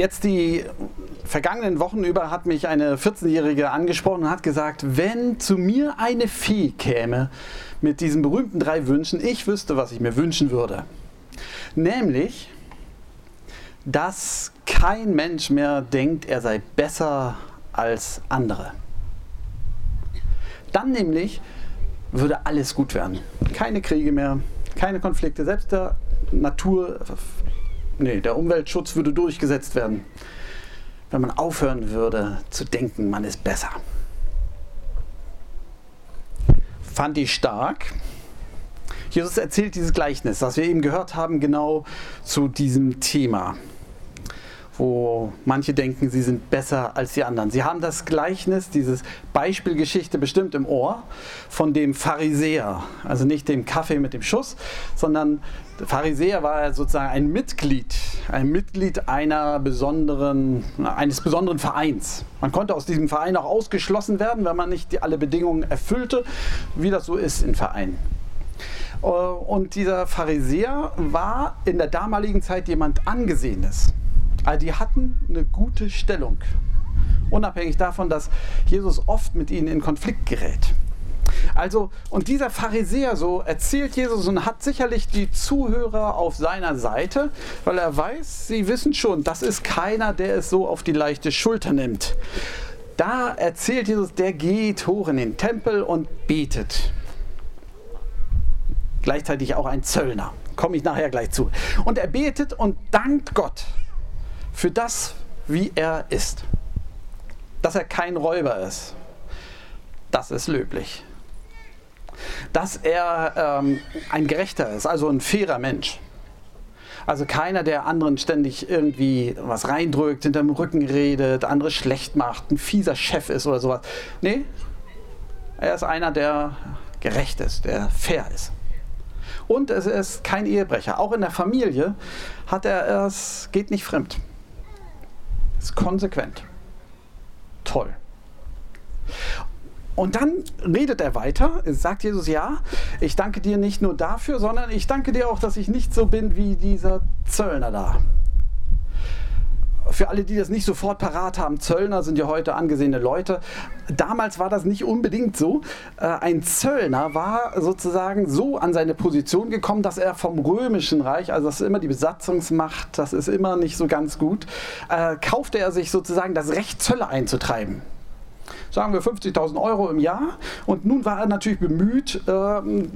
Jetzt die vergangenen Wochen über hat mich eine 14-Jährige angesprochen und hat gesagt, wenn zu mir eine Fee käme mit diesen berühmten drei Wünschen, ich wüsste, was ich mir wünschen würde. Nämlich, dass kein Mensch mehr denkt, er sei besser als andere. Dann nämlich würde alles gut werden. Keine Kriege mehr, keine Konflikte, selbst der Natur, nee, der Umweltschutz würde durchgesetzt werden wenn man aufhören würde zu denken, man ist besser. Fand ich stark. Jesus erzählt dieses Gleichnis, das wir eben gehört haben, genau zu diesem Thema wo manche denken, sie sind besser als die anderen. Sie haben das Gleichnis, dieses Beispielgeschichte bestimmt im Ohr von dem Pharisäer, also nicht dem Kaffee mit dem Schuss, sondern der Pharisäer war sozusagen ein Mitglied, ein Mitglied einer besonderen, eines besonderen Vereins. Man konnte aus diesem Verein auch ausgeschlossen werden, wenn man nicht alle Bedingungen erfüllte, wie das so ist in Vereinen. Äh, und dieser Pharisäer war in der damaligen Zeit jemand Angesehenes. Also die hatten eine gute Stellung. Unabhängig davon, dass Jesus oft mit ihnen in Konflikt gerät. Also, und dieser Pharisäer, so erzählt Jesus und hat sicherlich die Zuhörer auf seiner Seite, weil er weiß, sie wissen schon, das ist keiner, der es so auf die leichte Schulter nimmt. Da erzählt Jesus, der geht hoch in den Tempel und betet. Gleichzeitig auch ein Zöllner. Komme ich nachher gleich zu. Und er betet und dankt Gott für das, wie er ist. Dass er kein Räuber ist, das ist löblich. Dass er ähm, ein Gerechter ist, also ein fairer Mensch. Also keiner, der anderen ständig irgendwie was reindrückt, hinterm Rücken redet, andere schlecht macht, ein fieser Chef ist oder sowas. Nee, er ist einer, der gerecht ist, der fair ist. Und es ist kein Ehebrecher. Auch in der Familie hat er es, geht nicht fremd. Ist konsequent. Toll. Und dann redet er weiter, sagt Jesus, ja, ich danke dir nicht nur dafür, sondern ich danke dir auch, dass ich nicht so bin wie dieser Zöllner da für alle, die das nicht sofort parat haben, Zöllner sind ja heute angesehene Leute. Damals war das nicht unbedingt so. Äh, ein Zöllner war sozusagen so an seine Position gekommen, dass er vom römischen Reich, also das ist immer die Besatzungsmacht, das ist immer nicht so ganz gut, äh, kaufte er sich sozusagen das Recht, Zölle einzutreiben sagen wir 50.000 Euro im Jahr. Und nun war er natürlich bemüht, ähm,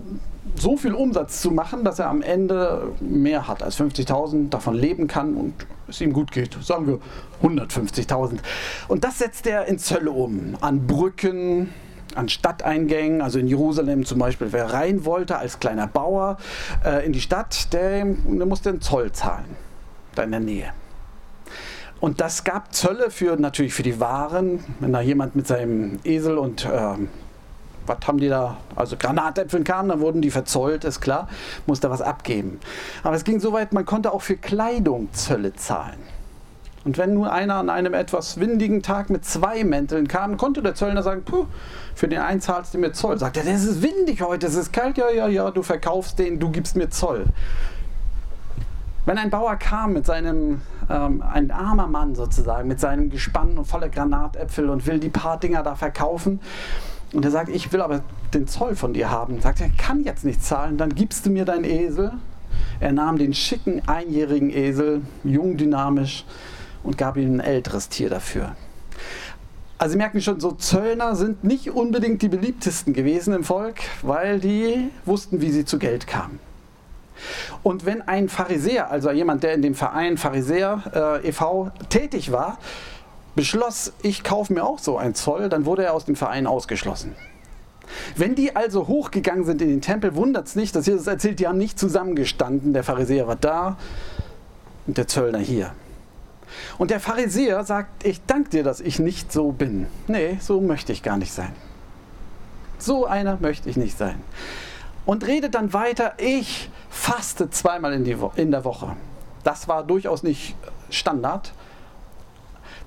so viel Umsatz zu machen, dass er am Ende mehr hat als 50.000, davon leben kann und es ihm gut geht. Sagen wir 150.000. Und das setzt er in Zölle um. An Brücken, an Stadteingängen, also in Jerusalem zum Beispiel, wer rein wollte als kleiner Bauer äh, in die Stadt, der, der musste einen Zoll zahlen, da in der Nähe. Und das gab Zölle für natürlich für die Waren, wenn da jemand mit seinem Esel und äh, was haben die da, also Granatäpfel kamen, dann wurden die verzollt, ist klar, musste was abgeben. Aber es ging so weit, man konnte auch für Kleidung Zölle zahlen. Und wenn nur einer an einem etwas windigen Tag mit zwei Mänteln kam, konnte der Zöllner sagen, Puh, für den einen zahlst du mir Zoll. Sagt er, es ist windig heute, es ist kalt, ja, ja, ja, du verkaufst den, du gibst mir Zoll. Wenn ein Bauer kam mit seinem, ähm, ein armer Mann sozusagen, mit seinem Gespann und voller Granatäpfel und will die paar Dinger da verkaufen, und er sagt, ich will aber den Zoll von dir haben. Sagt er, kann jetzt nicht zahlen, dann gibst du mir deinen Esel. Er nahm den schicken einjährigen Esel, jung, dynamisch, und gab ihm ein älteres Tier dafür. Also Sie merken schon, so Zöllner sind nicht unbedingt die beliebtesten gewesen im Volk, weil die wussten, wie sie zu Geld kamen. Und wenn ein Pharisäer, also jemand, der in dem Verein Pharisäer äh, e.V. tätig war, beschloss, ich kaufe mir auch so ein Zoll, dann wurde er aus dem Verein ausgeschlossen. Wenn die also hochgegangen sind in den Tempel, wundert es nicht, dass Jesus erzählt, die haben nicht zusammengestanden. Der Pharisäer war da und der Zöllner hier. Und der Pharisäer sagt, ich danke dir, dass ich nicht so bin. Nee, so möchte ich gar nicht sein. So einer möchte ich nicht sein. Und redet dann weiter, ich faste zweimal in, die Wo in der Woche. Das war durchaus nicht Standard.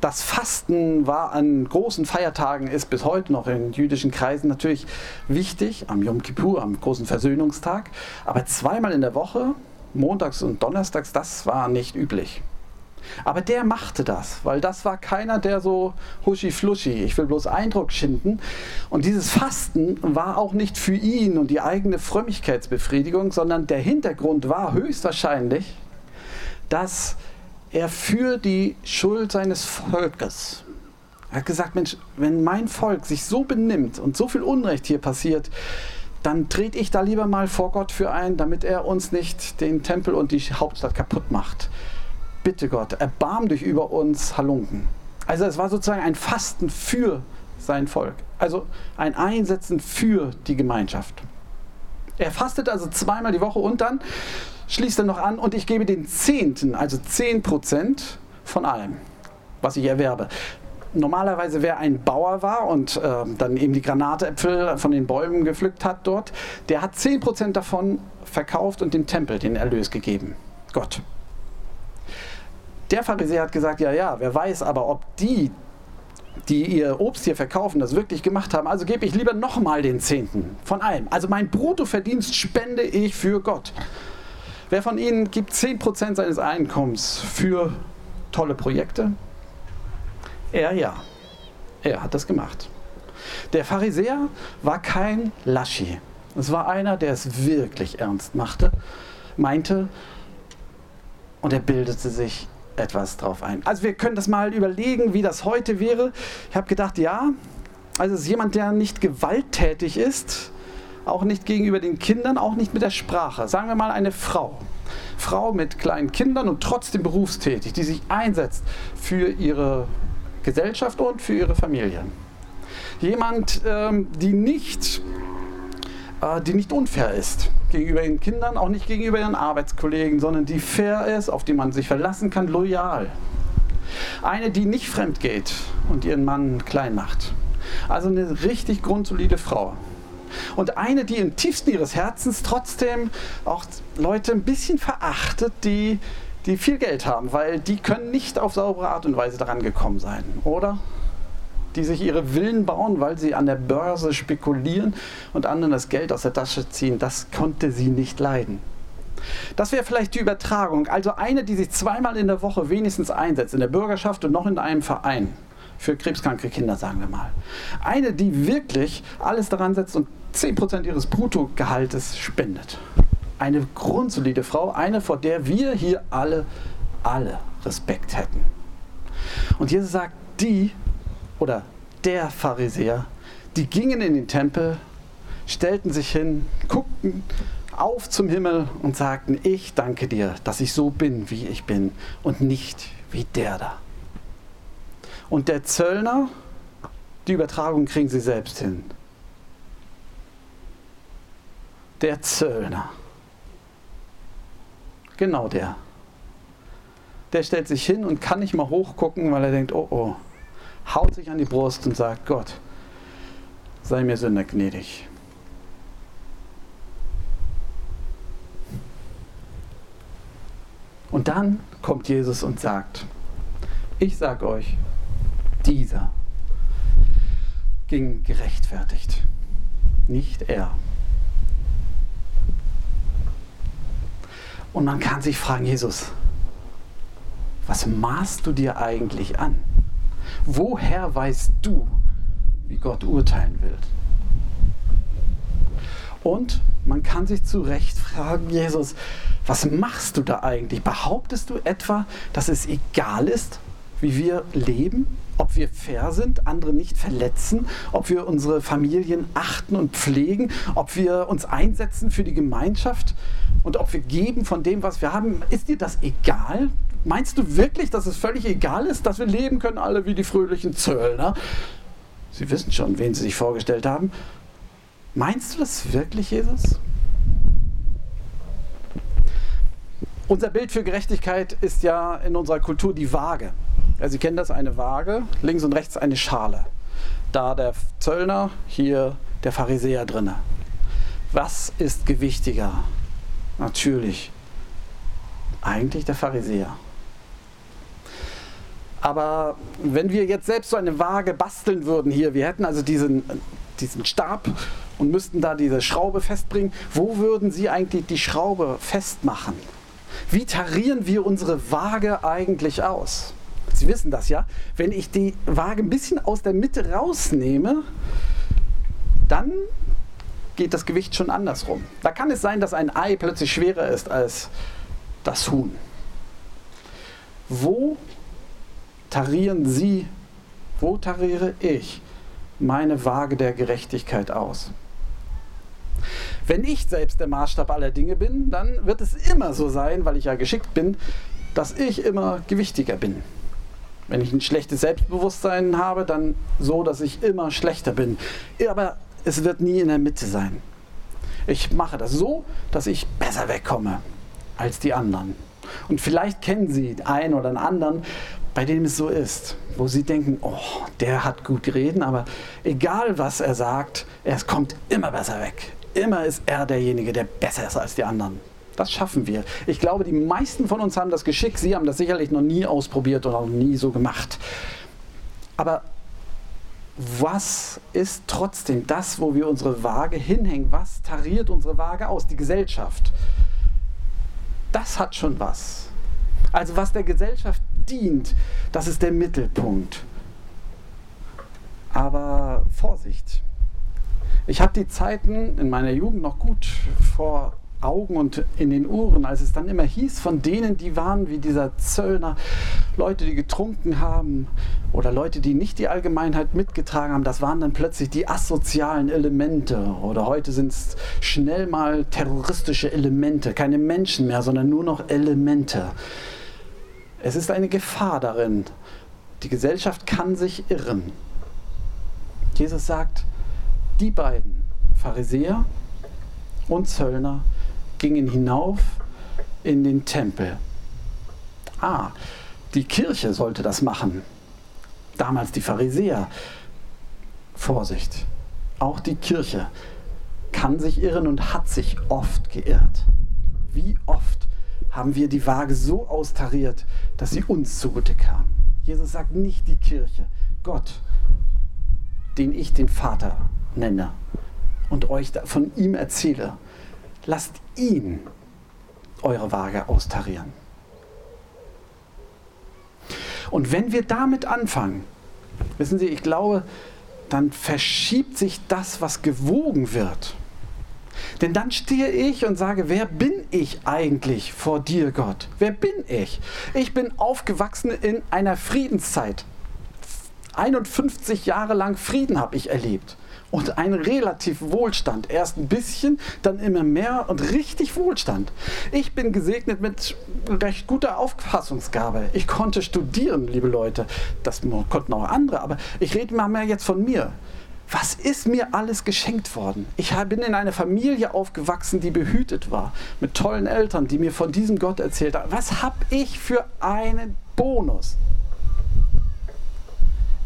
Das Fasten war an großen Feiertagen, ist bis heute noch in jüdischen Kreisen natürlich wichtig, am Yom Kippur, am großen Versöhnungstag. Aber zweimal in der Woche, montags und donnerstags, das war nicht üblich. Aber der machte das, weil das war keiner, der so huschi-fluschi, ich will bloß Eindruck schinden. Und dieses Fasten war auch nicht für ihn und die eigene Frömmigkeitsbefriedigung, sondern der Hintergrund war höchstwahrscheinlich, dass er für die Schuld seines Volkes, er hat gesagt, Mensch, wenn mein Volk sich so benimmt und so viel Unrecht hier passiert, dann trete ich da lieber mal vor Gott für ein, damit er uns nicht den Tempel und die Hauptstadt kaputt macht bitte Gott, erbarm dich über uns Halunken. Also es war sozusagen ein Fasten für sein Volk. Also ein Einsetzen für die Gemeinschaft. Er fastet also zweimal die Woche und dann schließt er noch an und ich gebe den Zehnten, also zehn Prozent von allem, was ich erwerbe. Normalerweise, wer ein Bauer war und äh, dann eben die Granatäpfel von den Bäumen gepflückt hat dort, der hat 10% davon verkauft und dem Tempel den Erlös gegeben. Gott. Der Pharisäer hat gesagt, ja, ja, wer weiß aber, ob die, die ihr Obst hier verkaufen, das wirklich gemacht haben. Also gebe ich lieber nochmal den Zehnten von allem. Also mein Bruttoverdienst spende ich für Gott. Wer von Ihnen gibt 10% seines Einkommens für tolle Projekte? Er ja. Er hat das gemacht. Der Pharisäer war kein Laschi. Es war einer, der es wirklich ernst machte, meinte und er bildete sich etwas drauf ein. Also wir können das mal überlegen, wie das heute wäre. Ich habe gedacht, ja, also es ist jemand, der nicht gewalttätig ist, auch nicht gegenüber den Kindern, auch nicht mit der Sprache. Sagen wir mal eine Frau. Frau mit kleinen Kindern und trotzdem berufstätig, die sich einsetzt für ihre Gesellschaft und für ihre Familie. Jemand, ähm, die nicht äh, die nicht unfair ist gegenüber ihren Kindern, auch nicht gegenüber ihren Arbeitskollegen, sondern die fair ist, auf die man sich verlassen kann, loyal. Eine, die nicht fremd geht und ihren Mann klein macht. Also eine richtig grundsolide Frau. Und eine, die im tiefsten ihres Herzens trotzdem auch Leute ein bisschen verachtet, die, die viel Geld haben, weil die können nicht auf saubere Art und Weise daran gekommen sein, oder? Die sich ihre Villen bauen, weil sie an der Börse spekulieren und anderen das Geld aus der Tasche ziehen. Das konnte sie nicht leiden. Das wäre vielleicht die Übertragung. Also eine, die sich zweimal in der Woche wenigstens einsetzt, in der Bürgerschaft und noch in einem Verein. Für krebskranke Kinder, sagen wir mal. Eine, die wirklich alles daran setzt und 10% ihres Bruttogehaltes spendet. Eine grundsolide Frau, eine, vor der wir hier alle, alle Respekt hätten. Und Jesus sagt, die oder der Pharisäer, die gingen in den Tempel, stellten sich hin, guckten auf zum Himmel und sagten, ich danke dir, dass ich so bin, wie ich bin und nicht wie der da. Und der Zöllner, die Übertragung kriegen sie selbst hin. Der Zöllner. Genau der. Der stellt sich hin und kann nicht mal hochgucken, weil er denkt, oh oh, haut sich an die Brust und sagt, Gott, sei mir Sünder gnädig. Und dann kommt Jesus und sagt, ich sage euch, dieser ging gerechtfertigt, nicht er. Und man kann sich fragen, Jesus, was maßt du dir eigentlich an? Woher weißt du, wie Gott urteilen will? Und man kann sich zu Recht fragen, Jesus, was machst du da eigentlich? Behauptest du etwa, dass es egal ist, wie wir leben? Ob wir fair sind, andere nicht verletzen, ob wir unsere Familien achten und pflegen, ob wir uns einsetzen für die Gemeinschaft und ob wir geben von dem, was wir haben. Ist dir das egal? Meinst du wirklich, dass es völlig egal ist, dass wir leben können, alle wie die fröhlichen Zöllner? Sie wissen schon, wen Sie sich vorgestellt haben. Meinst du das wirklich, Jesus? Unser Bild für Gerechtigkeit ist ja in unserer Kultur die Waage. Ja, Sie kennen das, eine Waage, links und rechts eine Schale. Da der Zöllner, hier der Pharisäer drinne. Was ist gewichtiger? Natürlich, eigentlich der Pharisäer. Aber wenn wir jetzt selbst so eine Waage basteln würden hier, wir hätten also diesen, diesen Stab und müssten da diese Schraube festbringen, wo würden Sie eigentlich die Schraube festmachen? Wie tarieren wir unsere Waage eigentlich aus? Sie wissen das ja. Wenn ich die Waage ein bisschen aus der Mitte rausnehme, dann geht das Gewicht schon andersrum. Da kann es sein, dass ein Ei plötzlich schwerer ist als das Huhn. Wo tarieren Sie, wo tariere ich meine Waage der Gerechtigkeit aus? Wenn ich selbst der Maßstab aller Dinge bin, dann wird es immer so sein, weil ich ja geschickt bin, dass ich immer gewichtiger bin. Wenn ich ein schlechtes Selbstbewusstsein habe, dann so, dass ich immer schlechter bin. Aber es wird nie in der Mitte sein. Ich mache das so, dass ich besser wegkomme als die anderen. Und vielleicht kennen Sie einen oder einen anderen, bei dem es so ist, wo Sie denken, oh, der hat gut reden, aber egal was er sagt, er kommt immer besser weg. Immer ist er derjenige, der besser ist als die anderen. Das schaffen wir. Ich glaube, die meisten von uns haben das Geschick. Sie haben das sicherlich noch nie ausprobiert oder noch nie so gemacht. Aber was ist trotzdem das, wo wir unsere Waage hinhängen? Was tariert unsere Waage aus? Die Gesellschaft. Das hat schon was. Also was der Gesellschaft dient, das ist der Mittelpunkt. Aber Vorsicht. Ich habe die Zeiten in meiner Jugend noch gut vor Augen und in den Ohren, als es dann immer hieß von denen, die waren wie dieser Zöllner, Leute, die getrunken haben oder Leute, die nicht die Allgemeinheit mitgetragen haben, das waren dann plötzlich die asozialen Elemente oder heute sind es schnell mal terroristische Elemente, keine Menschen mehr, sondern nur noch Elemente. Es ist eine Gefahr darin. Die Gesellschaft kann sich irren. Jesus sagt, die beiden, Pharisäer und Zöllner, gingen hinauf in den Tempel. Ah, die Kirche sollte das machen. Damals die Pharisäer. Vorsicht, auch die Kirche kann sich irren und hat sich oft geirrt. Wie oft haben wir die Waage so austariert, dass sie uns zugute kam. Jesus sagt nicht die Kirche, Gott, den ich den Vater nenne und euch von ihm erzähle. Lasst ihn eure Waage austarieren. Und wenn wir damit anfangen, wissen Sie, ich glaube, dann verschiebt sich das, was gewogen wird. Denn dann stehe ich und sage, wer bin ich eigentlich vor dir, Gott? Wer bin ich? Ich bin aufgewachsen in einer Friedenszeit. 51 Jahre lang Frieden habe ich erlebt und ein relativ Wohlstand. Erst ein bisschen, dann immer mehr und richtig Wohlstand. Ich bin gesegnet mit recht guter Auffassungsgabe. Ich konnte studieren, liebe Leute. Das konnten auch andere, aber ich rede mal mehr jetzt von mir. Was ist mir alles geschenkt worden? Ich bin in einer Familie aufgewachsen, die behütet war, mit tollen Eltern, die mir von diesem Gott erzählt haben. Was habe ich für einen Bonus?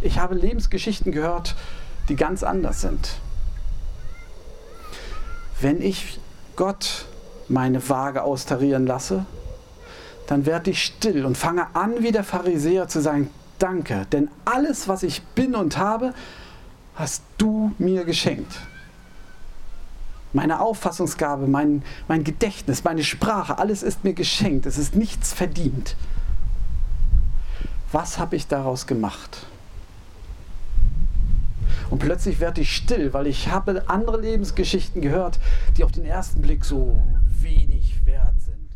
Ich habe Lebensgeschichten gehört, die ganz anders sind. Wenn ich Gott meine Waage austarieren lasse, dann werde ich still und fange an, wie der Pharisäer zu sagen, danke, denn alles, was ich bin und habe, hast du mir geschenkt. Meine Auffassungsgabe, mein, mein Gedächtnis, meine Sprache, alles ist mir geschenkt. Es ist nichts verdient. Was habe ich daraus gemacht? Und plötzlich werde ich still, weil ich habe andere Lebensgeschichten gehört, die auf den ersten Blick so wenig wert sind.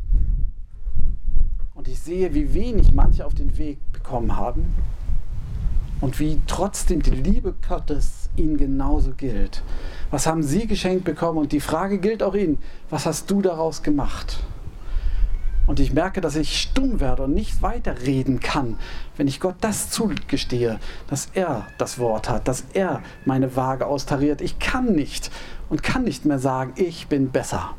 Und ich sehe, wie wenig manche auf den Weg bekommen haben und wie trotzdem die Liebe Gottes ihnen genauso gilt. Was haben sie geschenkt bekommen? Und die Frage gilt auch ihnen, was hast du daraus gemacht? und ich merke, dass ich stumm werde und nicht weiterreden kann, wenn ich Gott das zugestehe, dass er das Wort hat, dass er meine Waage austariert. Ich kann nicht und kann nicht mehr sagen, ich bin besser,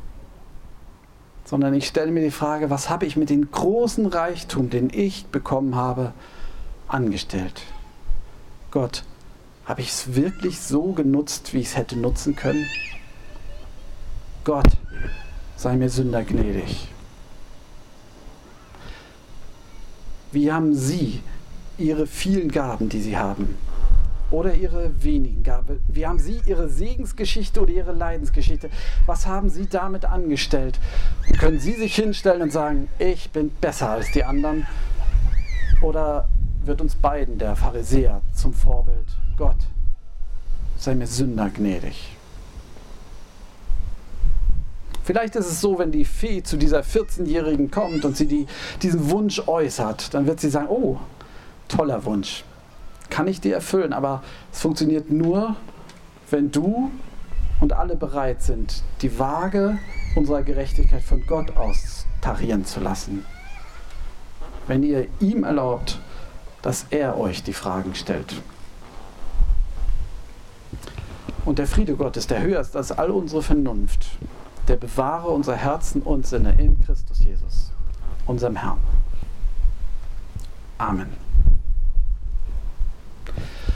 sondern ich stelle mir die Frage, was habe ich mit dem großen Reichtum, den ich bekommen habe, angestellt? Gott, habe ich es wirklich so genutzt, wie ich es hätte nutzen können? Gott, sei mir Sünder gnädig. Wie haben Sie Ihre vielen Gaben, die Sie haben, oder ihre wenigen Gabe? Wie haben Sie Ihre Segensgeschichte oder Ihre Leidensgeschichte? Was haben Sie damit angestellt? Können Sie sich hinstellen und sagen, ich bin besser als die anderen? Oder wird uns beiden der Pharisäer zum Vorbild? Gott, sei mir Sünder gnädig. Vielleicht ist es so, wenn die Fee zu dieser 14-Jährigen kommt und sie die, diesen Wunsch äußert, dann wird sie sagen, oh, toller Wunsch, kann ich dir erfüllen, aber es funktioniert nur, wenn du und alle bereit sind, die Waage unserer Gerechtigkeit von Gott aus tarieren zu lassen. Wenn ihr ihm erlaubt, dass er euch die Fragen stellt. Und der Friede Gottes, der höher ist als all unsere Vernunft, der bewahre unser Herzen und Sinne in Christus Jesus, unserem Herrn. Amen.